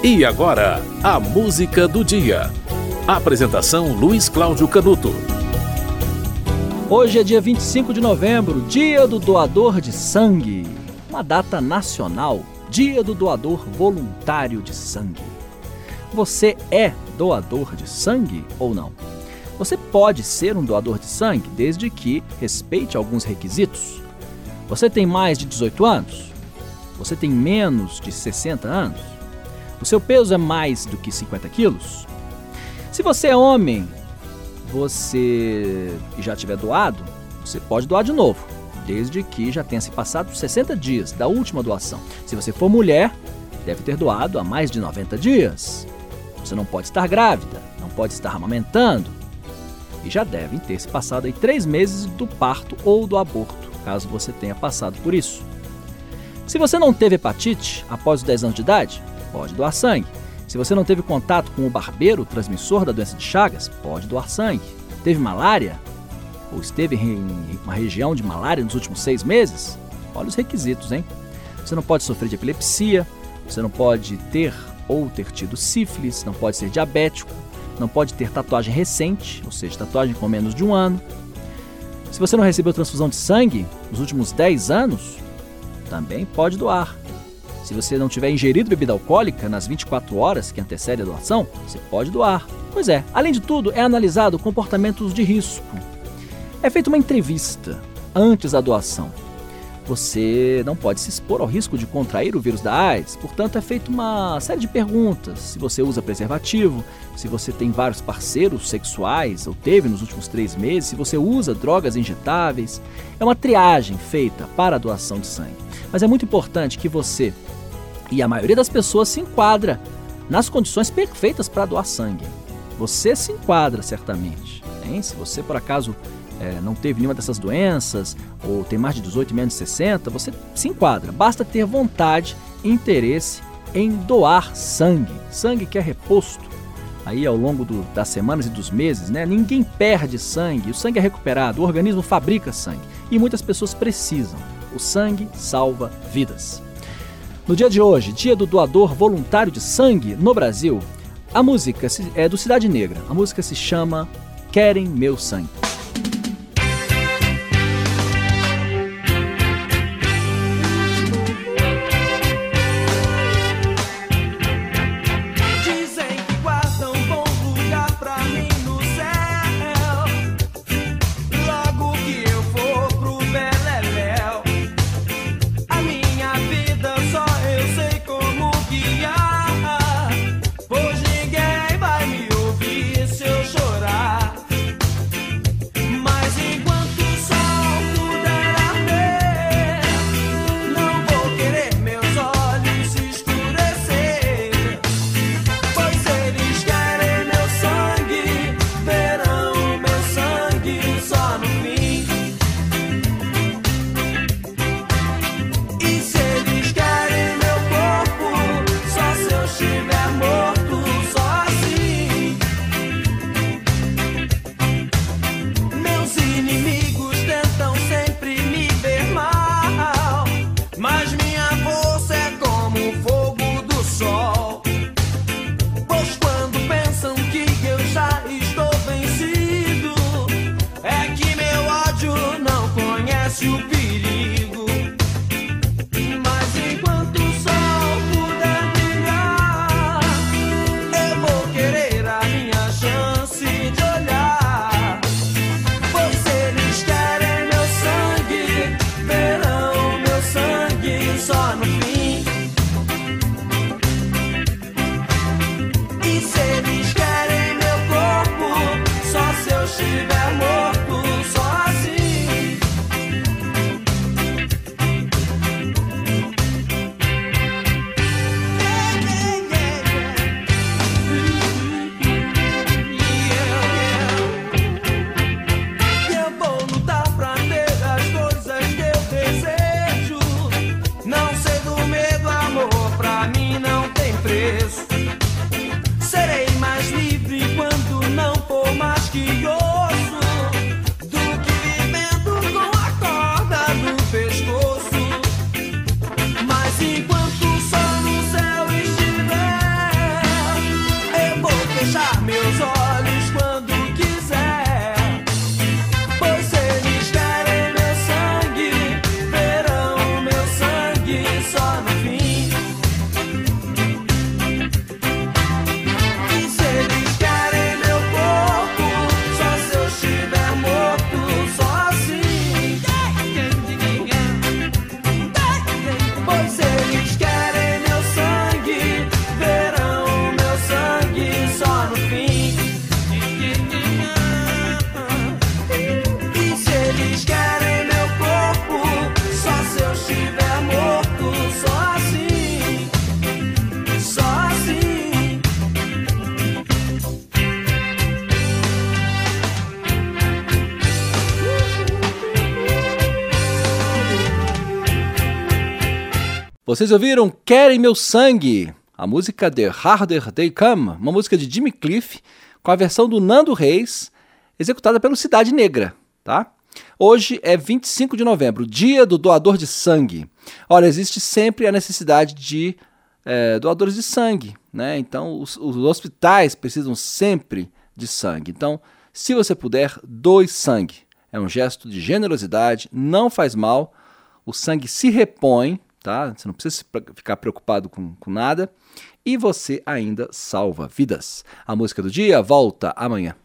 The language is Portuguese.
E agora, a música do dia. Apresentação Luiz Cláudio Canuto. Hoje é dia 25 de novembro, dia do doador de sangue. Uma data nacional, dia do doador voluntário de sangue. Você é doador de sangue ou não? Você pode ser um doador de sangue desde que respeite alguns requisitos. Você tem mais de 18 anos? Você tem menos de 60 anos? O seu peso é mais do que 50 quilos? Se você é homem, você já tiver doado, você pode doar de novo, desde que já tenha se passado 60 dias da última doação. Se você for mulher, deve ter doado há mais de 90 dias. Você não pode estar grávida, não pode estar amamentando. E já devem ter se passado aí três meses do parto ou do aborto, caso você tenha passado por isso. Se você não teve hepatite após os 10 anos de idade, pode doar sangue. Se você não teve contato com o barbeiro, transmissor da doença de Chagas, pode doar sangue. Teve malária? Ou esteve em uma região de malária nos últimos seis meses? Olha os requisitos, hein? Você não pode sofrer de epilepsia, você não pode ter ou ter tido sífilis, não pode ser diabético, não pode ter tatuagem recente, ou seja, tatuagem com menos de um ano. Se você não recebeu transfusão de sangue nos últimos 10 anos, também pode doar. Se você não tiver ingerido bebida alcoólica nas 24 horas que antecedem a doação, você pode doar. Pois é, além de tudo, é analisado comportamentos de risco. É feita uma entrevista antes da doação. Você não pode se expor ao risco de contrair o vírus da AIDS, portanto, é feita uma série de perguntas. Se você usa preservativo, se você tem vários parceiros sexuais ou teve nos últimos três meses, se você usa drogas injetáveis. É uma triagem feita para a doação de sangue. Mas é muito importante que você e a maioria das pessoas se enquadra nas condições perfeitas para doar sangue. Você se enquadra certamente. Hein? Se você por acaso é, não teve nenhuma dessas doenças ou tem mais de 18 e menos de 60, você se enquadra. Basta ter vontade e interesse em doar sangue. Sangue que é reposto aí ao longo do, das semanas e dos meses, né? Ninguém perde sangue, o sangue é recuperado, o organismo fabrica sangue e muitas pessoas precisam. O sangue salva vidas. No dia de hoje, dia do doador voluntário de sangue no Brasil, a música é do Cidade Negra. A música se chama Querem Meu Sangue. You be. Vocês ouviram Querem Meu Sangue, a música The Harder They Come, uma música de Jimmy Cliff, com a versão do Nando Reis, executada pelo Cidade Negra, tá? Hoje é 25 de novembro, dia do doador de sangue. Olha, existe sempre a necessidade de é, doadores de sangue, né? Então, os, os hospitais precisam sempre de sangue. Então, se você puder, doe sangue. É um gesto de generosidade, não faz mal, o sangue se repõe, tá? Você não precisa ficar preocupado com, com nada e você ainda salva vidas. A música do dia volta amanhã.